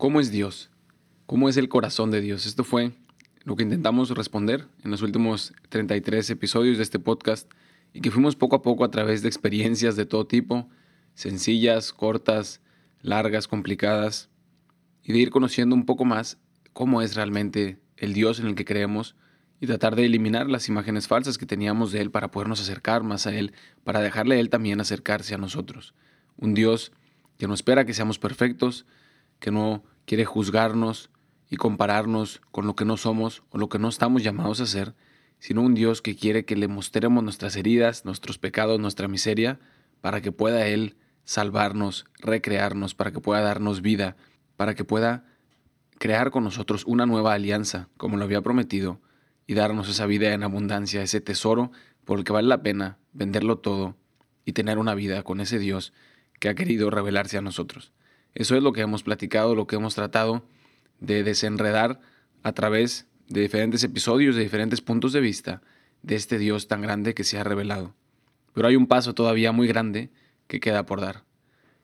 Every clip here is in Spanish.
¿Cómo es Dios? ¿Cómo es el corazón de Dios? Esto fue lo que intentamos responder en los últimos 33 episodios de este podcast y que fuimos poco a poco a través de experiencias de todo tipo, sencillas, cortas, largas, complicadas, y de ir conociendo un poco más cómo es realmente el Dios en el que creemos y tratar de eliminar las imágenes falsas que teníamos de Él para podernos acercar más a Él, para dejarle a Él también acercarse a nosotros. Un Dios que no espera que seamos perfectos, que no quiere juzgarnos y compararnos con lo que no somos o lo que no estamos llamados a ser, sino un Dios que quiere que le mostremos nuestras heridas, nuestros pecados, nuestra miseria, para que pueda Él salvarnos, recrearnos, para que pueda darnos vida, para que pueda crear con nosotros una nueva alianza, como lo había prometido, y darnos esa vida en abundancia, ese tesoro por el que vale la pena venderlo todo y tener una vida con ese Dios que ha querido revelarse a nosotros. Eso es lo que hemos platicado, lo que hemos tratado de desenredar a través de diferentes episodios, de diferentes puntos de vista de este Dios tan grande que se ha revelado. Pero hay un paso todavía muy grande que queda por dar.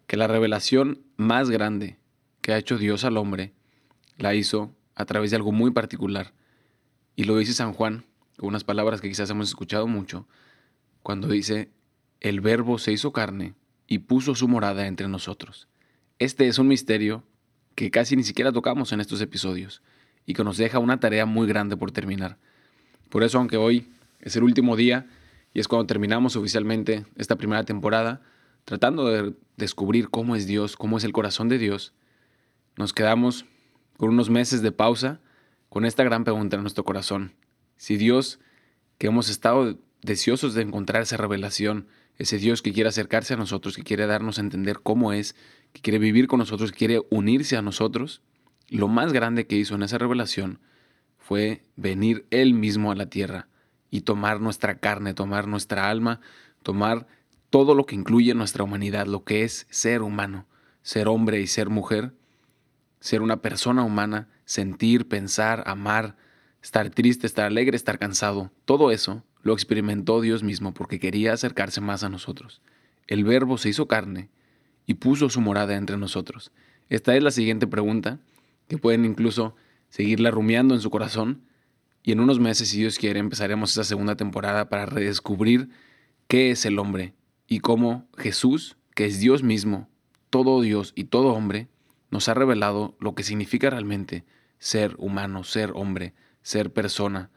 Que la revelación más grande que ha hecho Dios al hombre la hizo a través de algo muy particular. Y lo dice San Juan, con unas palabras que quizás hemos escuchado mucho, cuando dice, el verbo se hizo carne y puso su morada entre nosotros. Este es un misterio que casi ni siquiera tocamos en estos episodios y que nos deja una tarea muy grande por terminar. Por eso, aunque hoy es el último día y es cuando terminamos oficialmente esta primera temporada, tratando de descubrir cómo es Dios, cómo es el corazón de Dios, nos quedamos con unos meses de pausa con esta gran pregunta en nuestro corazón. Si Dios, que hemos estado deseosos de encontrar esa revelación, ese Dios que quiere acercarse a nosotros, que quiere darnos a entender cómo es, que quiere vivir con nosotros, que quiere unirse a nosotros, lo más grande que hizo en esa revelación fue venir Él mismo a la tierra y tomar nuestra carne, tomar nuestra alma, tomar todo lo que incluye nuestra humanidad, lo que es ser humano, ser hombre y ser mujer, ser una persona humana, sentir, pensar, amar, estar triste, estar alegre, estar cansado, todo eso lo experimentó Dios mismo porque quería acercarse más a nosotros. El verbo se hizo carne y puso su morada entre nosotros. Esta es la siguiente pregunta, que pueden incluso seguirla rumiando en su corazón, y en unos meses, si Dios quiere, empezaremos esa segunda temporada para redescubrir qué es el hombre y cómo Jesús, que es Dios mismo, todo Dios y todo hombre, nos ha revelado lo que significa realmente ser humano, ser hombre, ser persona,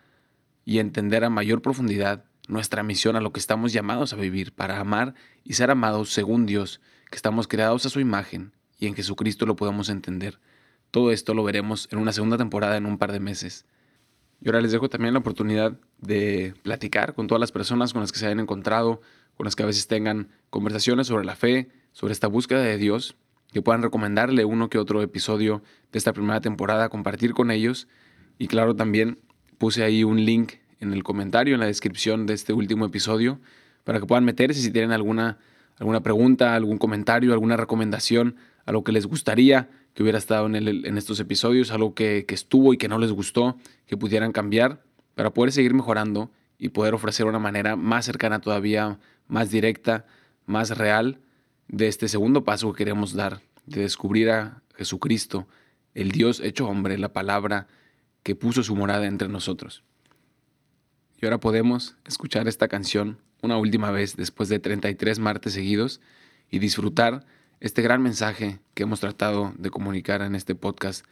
y entender a mayor profundidad nuestra misión a lo que estamos llamados a vivir, para amar y ser amados según Dios, que estamos creados a su imagen y en Jesucristo lo podemos entender. Todo esto lo veremos en una segunda temporada en un par de meses. Y ahora les dejo también la oportunidad de platicar con todas las personas con las que se hayan encontrado, con las que a veces tengan conversaciones sobre la fe, sobre esta búsqueda de Dios, que puedan recomendarle uno que otro episodio de esta primera temporada, compartir con ellos. Y claro, también Puse ahí un link en el comentario, en la descripción de este último episodio, para que puedan meterse si tienen alguna, alguna pregunta, algún comentario, alguna recomendación, algo que les gustaría que hubiera estado en, en estos episodios, algo que, que estuvo y que no les gustó, que pudieran cambiar, para poder seguir mejorando y poder ofrecer una manera más cercana todavía, más directa, más real de este segundo paso que queremos dar, de descubrir a Jesucristo, el Dios hecho hombre, la palabra que puso su morada entre nosotros. Y ahora podemos escuchar esta canción una última vez después de 33 martes seguidos y disfrutar este gran mensaje que hemos tratado de comunicar en este podcast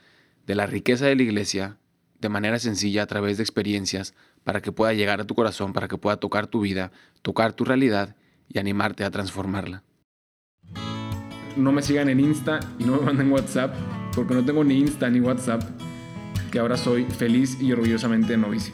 de la riqueza de la iglesia de manera sencilla a través de experiencias para que pueda llegar a tu corazón, para que pueda tocar tu vida, tocar tu realidad y animarte a transformarla. No me sigan en Insta y no me manden WhatsApp porque no tengo ni Insta ni WhatsApp que ahora soy feliz y orgullosamente novicio.